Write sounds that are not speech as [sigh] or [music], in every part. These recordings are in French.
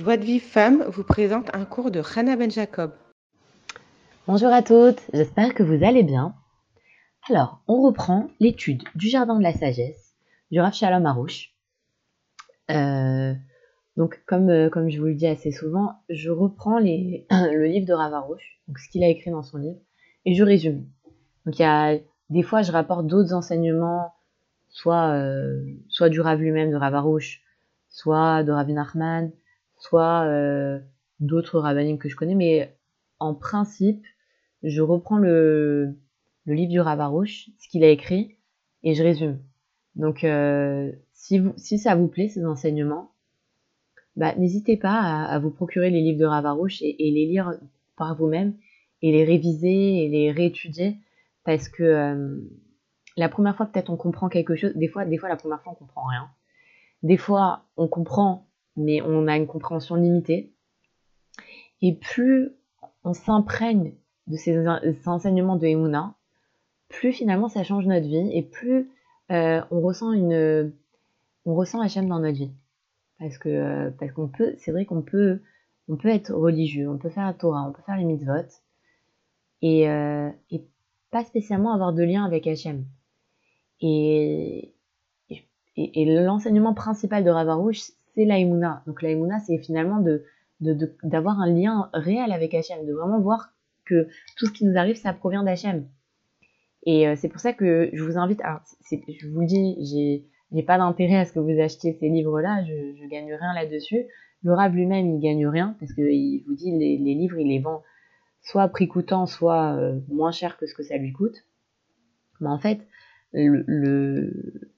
Joie de Vie Femme vous présente un cours de Hannah Ben Jacob. Bonjour à toutes, j'espère que vous allez bien. Alors, on reprend l'étude du Jardin de la Sagesse du Rav Shalom Harouche. Euh, donc, comme, euh, comme je vous le dis assez souvent, je reprends [clears throat] le livre de Rav Harouche, donc ce qu'il a écrit dans son livre, et je résume. Donc, il y a, des fois, je rapporte d'autres enseignements, soit, euh, soit du Rav lui-même, de Rav Harouche, soit de Rav Nachman, soit euh, d'autres rabbinim que je connais, mais en principe, je reprends le, le livre du Ravarouche, ce qu'il a écrit, et je résume. Donc, euh, si, vous, si ça vous plaît, ces enseignements, bah, n'hésitez pas à, vous procurer les livres de Ravarouche et, et les lire par vous-même, et les réviser, et les réétudier, parce que euh, la première fois, peut-être on comprend quelque chose, des fois, des fois, la première fois, on comprend rien. Des fois, on comprend mais on a une compréhension limitée. Et plus on s'imprègne de ces, enseignements de Emouna, plus finalement ça change notre vie et plus euh, on ressent une, on ressent Hachem dans notre vie. Parce que euh, parce qu'on peut, c'est vrai qu'on peut, on peut être religieux, on peut faire la Torah, on peut faire les mitzvot et, euh, et pas spécialement avoir de lien avec Hachem. Et, et, l'enseignement principal de Ravarouche, c'est l'aïmouna. Donc l'aïmouna, c'est finalement de, d'avoir un lien réel avec Hachem, de vraiment voir que tout ce qui nous arrive, ça provient d'Hachem. Et euh, c'est pour ça que je vous invite, alors je vous le dis, j'ai, j'ai pas d'intérêt à ce que vous achetiez ces livres-là, je, je gagne rien là-dessus. Le lui-même, il gagne rien, parce qu'il vous dit, les, les, livres, il les vend soit à prix coûtant, soit euh, moins cher que ce que ça lui coûte. Mais en fait, le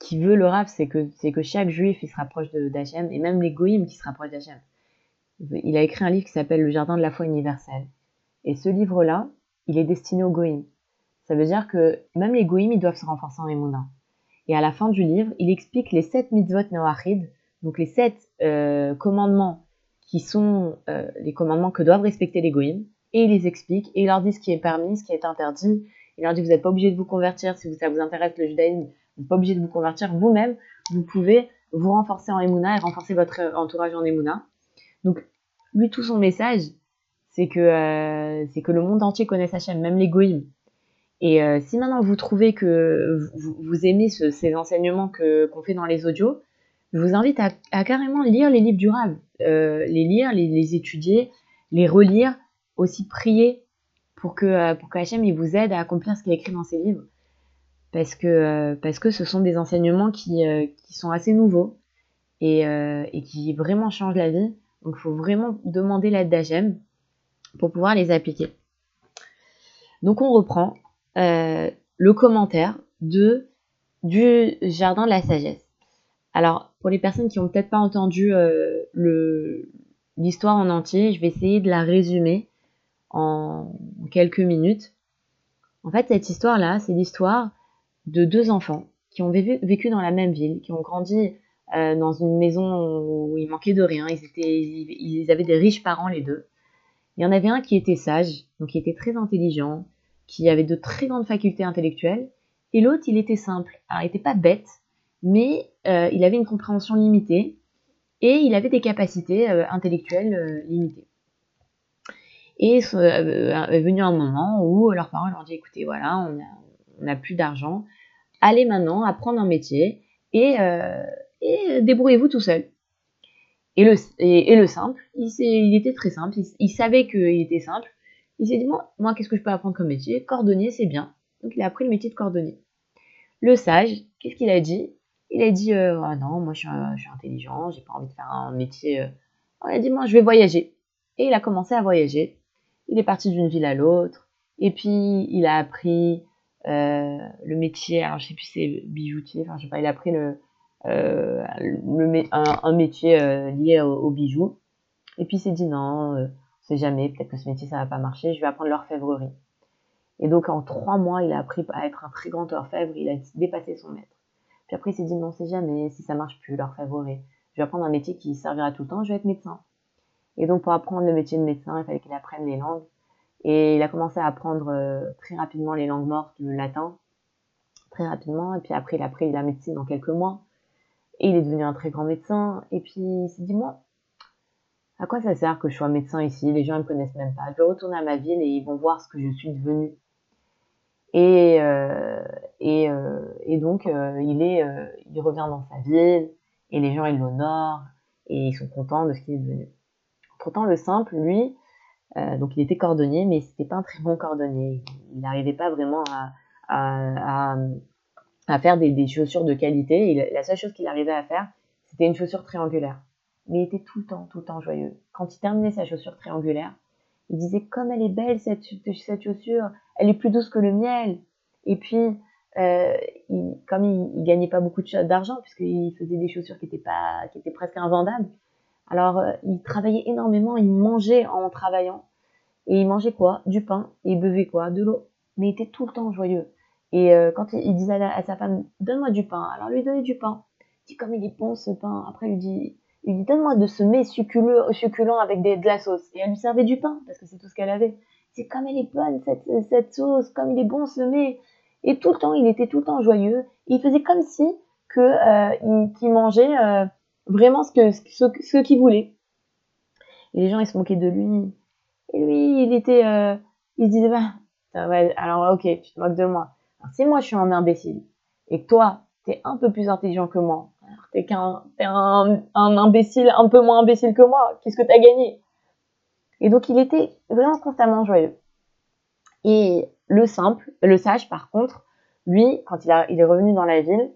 qui veut le Rav, c'est que, chaque juif il se rapproche d'Hachem, et même les goïms qui se rapprochent d'Hachem. Il a écrit un livre qui s'appelle Le Jardin de la foi universelle. Et ce livre-là, il est destiné aux goïms. Ça veut dire que même les goïms, ils doivent se renforcer en émouna. Et à la fin du livre, il explique les sept mitzvot noachid, donc les sept euh, commandements qui sont euh, les commandements que doivent respecter les goïms, et il les explique, et il leur dit ce qui est permis, ce qui est interdit. Il leur dit vous n'êtes pas obligé de vous convertir si ça vous intéresse le judaïsme, n'êtes pas obligé de vous convertir vous-même. Vous pouvez vous renforcer en Emouna et renforcer votre entourage en Emouna. Donc, lui, tout son message, c'est que, euh, que le monde entier connaisse Hachem, même les. Et euh, si maintenant vous trouvez que vous, aimez ces enseignements que, qu'on fait dans les audios, je vous invite à, carrément lire les livres du. Euh, les lire, les, étudier, les relire, aussi prier pour que, pour que Hachem il vous aide à accomplir ce qu'il écrit dans ses livres parce que, euh, parce que ce sont des enseignements qui, euh, qui sont assez nouveaux et, euh, et, qui vraiment changent la vie. Donc il faut vraiment demander l'aide d'Hachem pour pouvoir les appliquer. Donc on reprend le commentaire de du Jardin de la Sagesse. Alors pour les personnes qui n'ont peut-être pas entendu l'histoire en entier, je vais essayer de la résumer en quelques minutes. En fait, cette histoire-là, c'est l'histoire de deux enfants qui ont vécu dans la même ville, qui ont grandi euh, dans une maison où il manquait de rien. Ils, étaient, ils avaient des riches parents les deux. Il y en avait un qui était sage, donc qui était très intelligent, qui avait de très grandes facultés intellectuelles, et l'autre il était simple. Alors il n'était pas bête, mais euh, il avait une compréhension limitée et il avait des capacités euh, intellectuelles limitées. Et est venu un moment où leurs parents leur ont dit écoutez voilà on a, on n'a plus d'argent, allez maintenant apprendre un métier et, euh, débrouillez-vous tout seul. Et le, simple, il, était très simple, il, savait qu'il était simple. Il s'est dit, moi, qu'est-ce que je peux apprendre comme métier? Cordonnier, c'est bien. Donc il a appris le métier de cordonnier. Le sage, qu'est-ce qu'il a dit? Il a dit, euh, ah non, moi je suis, intelligent, j'ai pas envie de faire un métier. Euh. Il a dit, moi je vais voyager. Et il a commencé à voyager. Il est parti d'une ville à l'autre. Et puis il a appris le métier, alors je sais plus c'est bijoutier, enfin je sais pas, il a pris le, euh, un, métier euh, lié aux bijoux. Et puis il s'est dit non, euh, on sait jamais, peut-être que ce métier ça va pas marcher, je vais apprendre l'orfèvrerie. Et donc en trois mois, il a appris à être un très grand orfèvre, il a dépassé son maître. Puis après il s'est dit non, on sait jamais, si ça marche plus l'orfèvrerie, je vais apprendre un métier qui servira tout le temps, je vais être médecin. Et donc pour apprendre le métier de médecin, il fallait qu'il apprenne les langues. Et il a commencé à apprendre euh, très rapidement les langues mortes, le latin, très rapidement. Et puis après, il a appris la médecine en quelques mois. Et il est devenu un très grand médecin. Et puis il s'est dit, moi, à quoi ça sert que je sois médecin ici? Les gens ne me connaissent même pas. Je vais retourner à ma ville et ils vont voir ce que je suis devenu. Et, euh, et, euh, et, donc, euh, il, est, euh, il revient dans sa ville et les gens, ils l'honorent et ils sont contents de ce qu'il est devenu. Pourtant, le simple, lui, euh, donc il était cordonnier, mais c'était pas un très bon cordonnier. Il n'arrivait pas vraiment à, faire des, chaussures de qualité. Et la seule chose qu'il arrivait à faire, c'était une chaussure triangulaire. Mais il était tout le temps, tout le temps joyeux. Quand il terminait sa chaussure triangulaire, il disait comme elle est belle cette, chaussure, elle est plus douce que le miel. Et puis, euh, comme il, il, gagnait pas beaucoup d'argent puisqu'il faisait des chaussures qui étaient pas, qui étaient presque invendables, alors euh, il travaillait énormément, il mangeait en travaillant. Et il mangeait quoi? Du pain. Et il buvait quoi? De l'eau. Mais il était tout le temps joyeux. Et euh, quand il, disait à, sa femme, donne-moi du pain. Alors lui donnait du pain. Il dit comme il est bon ce pain. Après il lui dit, il dit donne-moi de ce mets succulent, succulent avec des, de la sauce. Et elle lui servait du pain parce que c'est tout ce qu'elle avait. C'est comme elle est bonne cette, sauce, comme il est bon ce mets. Et tout le temps, il était tout le temps joyeux. Il faisait comme si euh, il, qu'il mangeait euh, vraiment ce que ce, qu'il voulait. Et les gens ils se moquaient de lui. Et lui, il était, euh, il se disait bah, alors ok, tu te moques de moi. Si moi je suis un imbécile et que toi t'es un peu plus intelligent que moi, alors t'es qu'un, t'es un, un imbécile un peu moins imbécile que moi, qu'est-ce que t'as gagné? Et donc il était vraiment constamment joyeux. Et le simple, le sage par contre, lui, quand il, a, il est revenu dans la ville,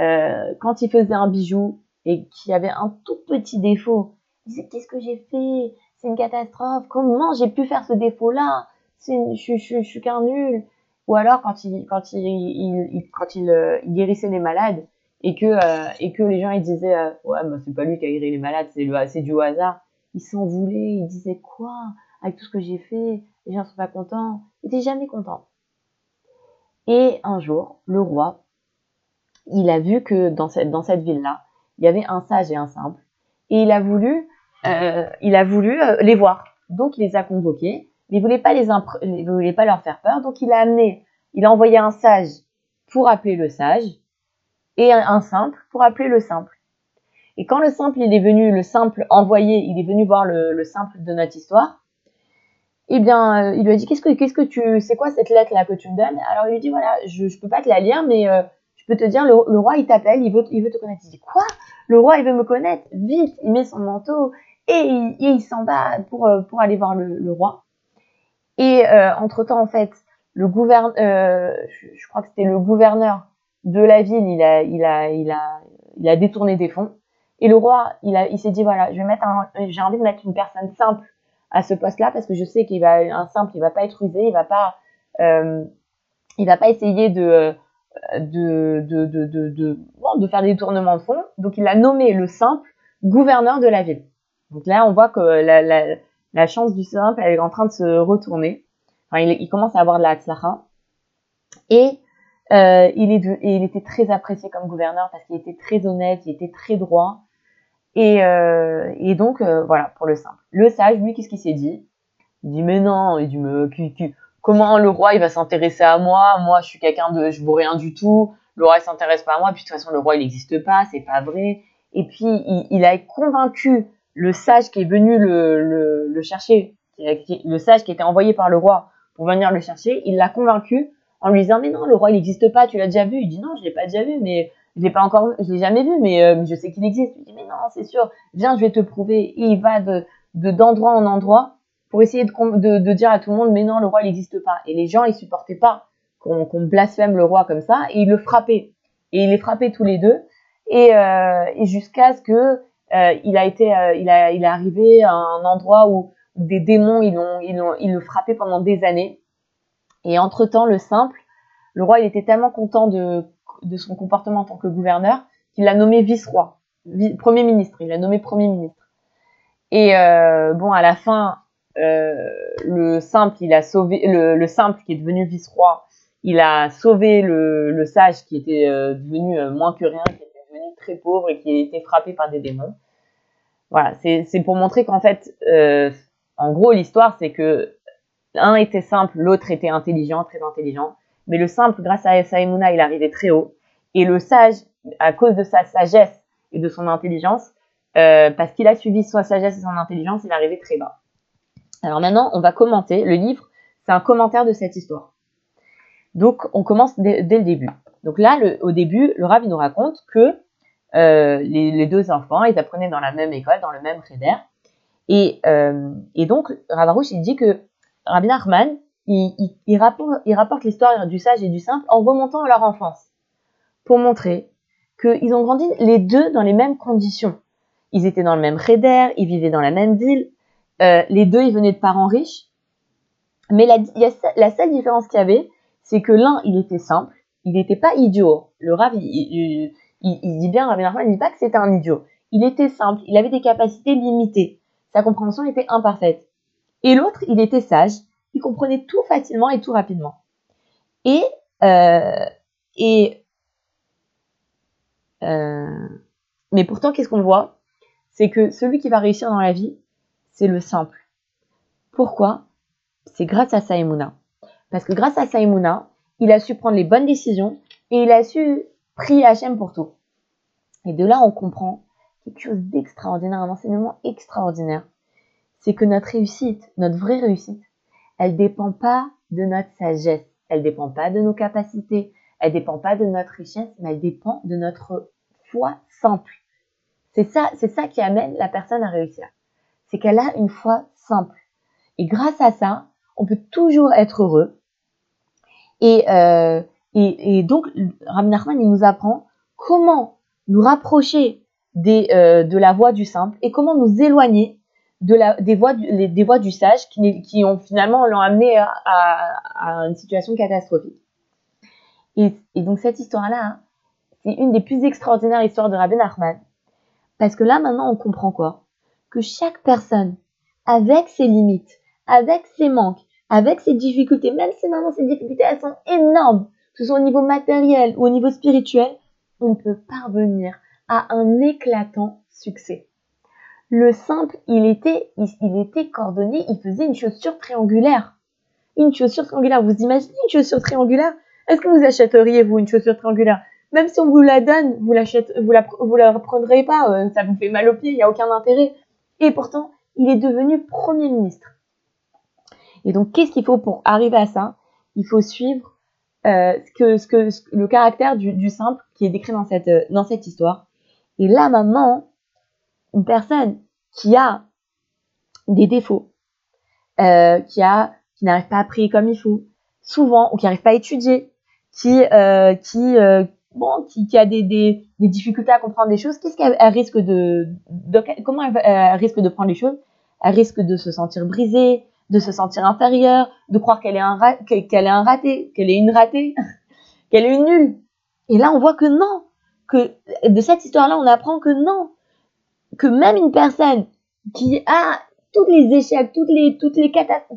euh, quand il faisait un bijou et qu'il y avait un tout petit défaut, il disait qu'est-ce que j'ai fait? C'est une catastrophe. Comment j'ai pu faire ce défaut-là? Je, je, je, suis qu'un nul. Ou alors quand il quand il, il, quand euh, il, guérissait les malades et que euh, et que les gens ils disaient euh, ouais bah c'est pas lui qui a guéri les malades, c'est c'est du hasard. Il s'en voulait, il disait quoi? Avec tout ce que j'ai fait, les gens sont pas contents. Il était jamais content. Et un jour, le roi, il a vu que dans cette, dans cette ville-là, il y avait un sage et un simple, et il a voulu, euh, il a voulu euh, les voir. Donc il les a convoqués, mais il voulait pas les il voulait pas leur faire peur, donc il a amené, il a envoyé un sage pour appeler le sage et un, simple pour appeler le simple. Et quand le simple est venu, le simple envoyé, il est venu voir le, le simple de notre histoire, eh bien, euh, il lui a dit qu'est-ce que qu'est-ce que tu c'est quoi cette lettre là que tu me donnes? Alors il lui dit voilà, je je peux pas te la lire mais je peux te dire le, le roi il t'appelle, il veut il veut te connaître. Il dit quoi? Le roi il veut me connaître Vite, il met son manteau et il, s'en va pour euh, pour aller voir le, roi. Et euh, entre-temps en fait, le gouverneur je, je, crois que c'était le gouverneur de la ville, il a il a il a il a détourné des fonds et le roi, il a il s'est dit voilà, je vais mettre j'ai envie de mettre une personne simple à ce poste-là parce que je sais qu'il va un simple, il va pas être usé, il va pas, euh, il va pas essayer de de de de de, bon, de faire des tournements de fond. Donc il a nommé le simple gouverneur de la ville. Donc là on voit que la, la, chance du simple elle est en train de se retourner. Enfin, il, commence à avoir de la tzlacha et euh, il est de, il était très apprécié comme gouverneur parce qu'il était très honnête, il était très droit. Et, euh, et donc, euh, voilà, pour le simple. Le sage, lui, qu'est-ce qu'il s'est dit? Il dit, mais non, il dit, mais comment le roi, il va s'intéresser à moi? Moi, je suis quelqu'un de, je vaux rien du tout. Le roi, s'intéresse pas à moi. Puis, de toute façon, le roi, il n'existe pas, c'est pas vrai. Et puis, il, a convaincu le sage qui est venu le, le, chercher, le sage qui était envoyé par le roi pour venir le chercher, il l'a convaincu en lui disant, mais non, le roi, il n'existe pas, tu l'as déjà vu? Il dit, non, je l'ai pas déjà vu, mais je l'ai pas encore, je l'ai jamais vu, mais euh, je sais qu'il existe. Il dit mais non, c'est sûr, viens, je vais te prouver. Il va de d'endroit en endroit pour essayer de, dire à tout le monde mais non, le roi il n'existe pas. Et les gens ils supportaient pas qu'on qu blasphème le roi comme ça et ils le frappaient. Et il les frappait tous les deux et, euh, jusqu'à ce que euh, il a été, euh, il a, il est arrivé à un endroit où, des démons ils l'ont, ils l'ont, ils le frappaient pendant des années. Et entre temps, le simple, le roi il était tellement content de son comportement en tant que gouverneur qu'il l'a nommé vice-roi, vi premier ministre. Il l'a nommé premier ministre. Et euh, bon, à la fin, le simple, il a sauvé le, le simple qui est devenu vice-roi. Il a sauvé le, le sage qui était euh, devenu euh, moins que rien, qui était devenu très pauvre et qui était frappé par des démons. Voilà, c'est pour montrer qu'en fait, euh, en gros, l'histoire, c'est que un était simple, l'autre était intelligent, très intelligent. Mais le simple, grâce à Saïmouna, il arrivait très haut. Et le sage, à cause de sa sagesse et de son intelligence, euh, parce qu'il a suivi sa sagesse et son intelligence, il arrivé très bas. Alors maintenant, on va commenter. Le livre, c'est un commentaire de cette histoire. Donc, on commence dès, le début. Donc là, au début, le Rav, nous raconte que euh, les, deux enfants, ils apprenaient dans la même école, dans le même cheder. Et, euh, et donc, Ravarouche, il dit que Rabbi Nachman, il, rapporte, l'histoire du sage et du simple en remontant à leur enfance, pour montrer qu'ils ont grandi les deux dans les mêmes conditions. Ils étaient dans le même cheder, ils vivaient dans la même ville, euh, les deux, ils venaient de parents riches. Mais la, seule différence qu'il y avait, c'est que l'un, il était simple, il n'était pas idiot. Le Rav, il, dit bien, Rabbi Nachman, il dit pas que c'était un idiot. Il était simple, il avait des capacités limitées. Sa compréhension était imparfaite. Et l'autre, il était sage, il comprenait tout facilement et tout rapidement. Et, euh, et euh, mais pourtant, qu'est-ce qu'on voit? C'est que celui qui va réussir dans la vie, c'est le simple. Pourquoi? C'est grâce à Saïmouna. Parce que grâce à Saïmouna, il a su prendre les bonnes décisions et il a su prier Hachem pour tout. Et de là, on comprend quelque chose d'extraordinaire, un enseignement extraordinaire. C'est que notre réussite, notre vraie réussite, elle dépend pas de notre sagesse, elle dépend pas de nos capacités, elle dépend pas de notre richesse, mais elle dépend de notre foi simple. C'est ça, c'est ça qui amène la personne à réussir c'est qu'elle a une foi simple. Et grâce à ça, on peut toujours être heureux. Et, euh, et, donc, Rabbi Nachman, il nous apprend comment nous rapprocher des, euh, de la voie du simple et comment nous éloigner de la, des, voies du, des voies du sage qui, qui ont finalement l'ont amené à, une situation catastrophique. Et, et donc cette histoire-là, hein, c'est une des plus extraordinaires histoires de Rabbi Nachman. Parce que là, maintenant, on comprend quoi? Que chaque personne, avec ses limites, avec ses manques, avec ses difficultés, même si maintenant ces difficultés elles sont énormes, que ce soit au niveau matériel ou au niveau spirituel, on peut parvenir à un éclatant succès. Le simple, il était, il, était coordonné, il faisait une chaussure triangulaire. Une chaussure triangulaire, vous imaginez une chaussure triangulaire? Est-ce que vous achèteriez, vous, une chaussure triangulaire? Même si on vous la donne, vous, vous, la, vous la prendrez pas, euh, ça vous fait mal aux pieds, il n'y a aucun intérêt. Et pourtant, il est devenu Premier ministre. Et donc, qu'est-ce qu'il faut pour arriver à ça? Il faut suivre euh, ce que, le caractère du, simple qui est décrit dans cette, euh, dans cette histoire. Et là, maintenant, une personne qui a des défauts, euh, qui a qui n'arrive pas à prier comme il faut, souvent, ou qui n'arrive pas à étudier, qui, qui, bon, qui, qui a des, des, des, difficultés à comprendre des choses, qu'est-ce qu'elle risque de, de, comment elle, risque de prendre les choses? Elle risque de se sentir brisée, de se sentir inférieure, de croire qu'elle est un qu'elle est un raté, qu'elle est une ratée, [laughs] qu'elle est une nulle. Et là, on voit que non, que de cette histoire-là, on apprend que non, que même une personne qui a tous les échecs, toutes les, toutes les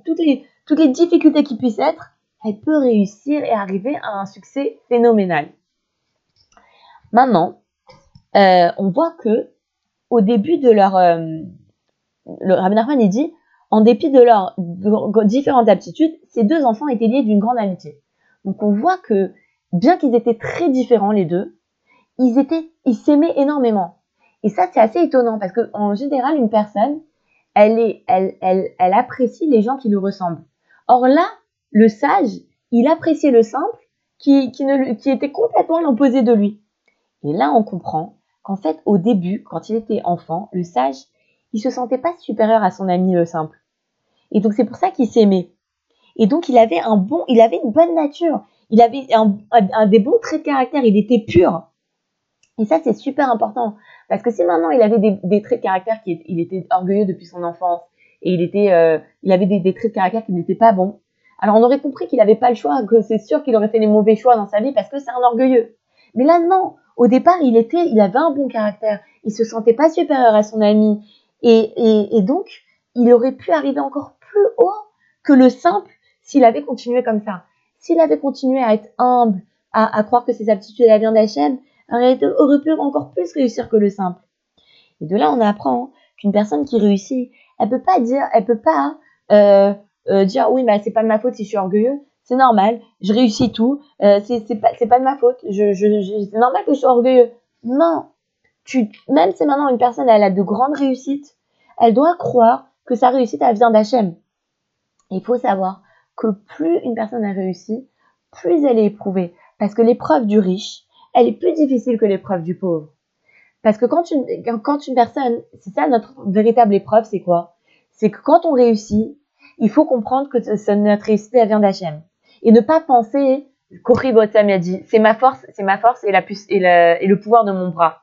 toutes les, toutes les difficultés qui puissent être, elle peut réussir et arriver à un succès phénoménal. Maintenant, euh, on voit que au début de leur, euh, le Rabbi Nachman dit, en dépit de leurs différentes aptitudes, ces deux enfants étaient liés d'une grande amitié. Donc on voit que bien qu'ils étaient très différents les deux, ils étaient, ils s'aimaient énormément. Et ça c'est assez étonnant parce que en général une personne, elle est, elle, elle, elle apprécie les gens qui lui ressemblent. Or là, le sage, il appréciait le simple qui, qui, ne, qui était complètement l'opposé de lui. Et là, on comprend qu'en fait, au début, quand il était enfant, le sage, il se sentait pas supérieur à son ami le simple. Et donc, c'est pour ça qu'il s'aimait. Et donc, il avait un bon, il avait une bonne nature. Il avait un, des bons traits de caractère. Il était pur. Et ça, c'est super important. Parce que si maintenant il avait des, traits de caractère qui, il était orgueilleux depuis son enfance, et il était, euh, il avait des, des, traits de caractère qui n'étaient pas bons, alors on aurait compris qu'il n'avait pas le choix, que c'est sûr qu'il aurait fait les mauvais choix dans sa vie parce que c'est un orgueilleux. Mais là, non. Au départ, il était, il avait un bon caractère. Il se sentait pas supérieur à son ami. Et, et, donc, il aurait pu arriver encore plus haut que le simple s'il avait continué comme ça. S'il avait continué à être humble, à, à croire que ses aptitudes à viande d'Hachem, aurait, pu encore plus réussir que le simple. Et de là, on apprend qu'une personne qui réussit, elle peut pas dire, elle peut pas euh, euh, dire oui, mais c'est pas de ma faute si je suis orgueilleux c'est normal, je réussis tout, euh, c'est pas, de ma faute, c'est normal que je sois orgueilleux. Non, même si maintenant une personne elle a de grandes réussites, elle doit croire que sa réussite elle vient d'Hachem. Il faut savoir que plus une personne a réussi, plus elle est éprouvée. Parce que l'épreuve du riche, elle est plus difficile que l'épreuve du pauvre. Parce que quand une, personne, c'est ça notre véritable épreuve, c'est quoi? C'est que quand on réussit, il faut comprendre que notre réussite, vient d'Hachem. Et ne pas penser, Kori Botam a dit, c'est ma force, c'est ma force et, le, pouvoir de mon bras.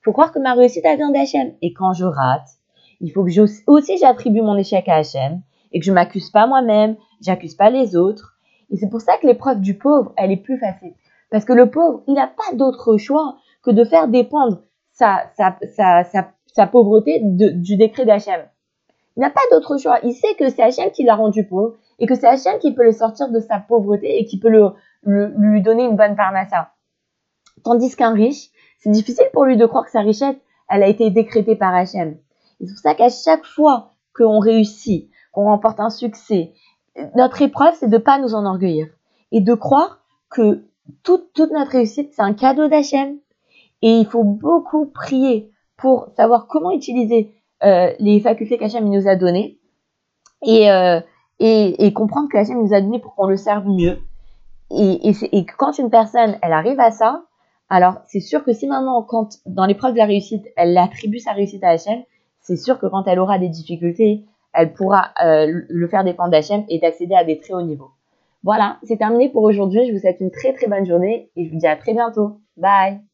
Il faut croire que ma réussite, elle vient d'Hachem. Et quand je rate, il faut que aussi j'attribue mon échec à Hachem et que je m'accuse pas moi-même, j'accuse pas les autres. Et c'est pour ça que l'épreuve du pauvre, elle est plus facile. Parce que le pauvre, il n'a pas d'autre choix que de faire dépendre sa, pauvreté du décret d'Hachem. Il n'a pas d'autre choix. Il sait que c'est Hachem qui l'a rendu pauvre et que c'est Hachem qui peut le sortir de sa pauvreté et qui peut le, lui donner une bonne parnassa. Tandis qu'un riche, c'est difficile pour lui de croire que sa richesse, elle a été décrétée par Hachem. C'est pour ça qu'à chaque fois qu'on réussit, qu'on remporte un succès, notre épreuve, c'est de pas nous enorgueillir et de croire que toute, toute notre réussite, c'est un cadeau d'Hachem. Et il faut beaucoup prier pour savoir comment utiliser euh, les facultés qu'Hachem nous a données et, euh, et, et, comprendre que Hachem nous a donné pour qu'on le serve mieux. Et, et, et, quand une personne, elle arrive à ça, alors c'est sûr que si maintenant, quand dans l'épreuve de la réussite, elle attribue sa réussite à Hachem, c'est sûr que quand elle aura des difficultés, elle pourra euh, le faire dépendre d'Hachem et d'accéder à des très hauts niveaux. Voilà, c'est terminé pour aujourd'hui. Je vous souhaite une très très bonne journée et je vous dis à très bientôt. Bye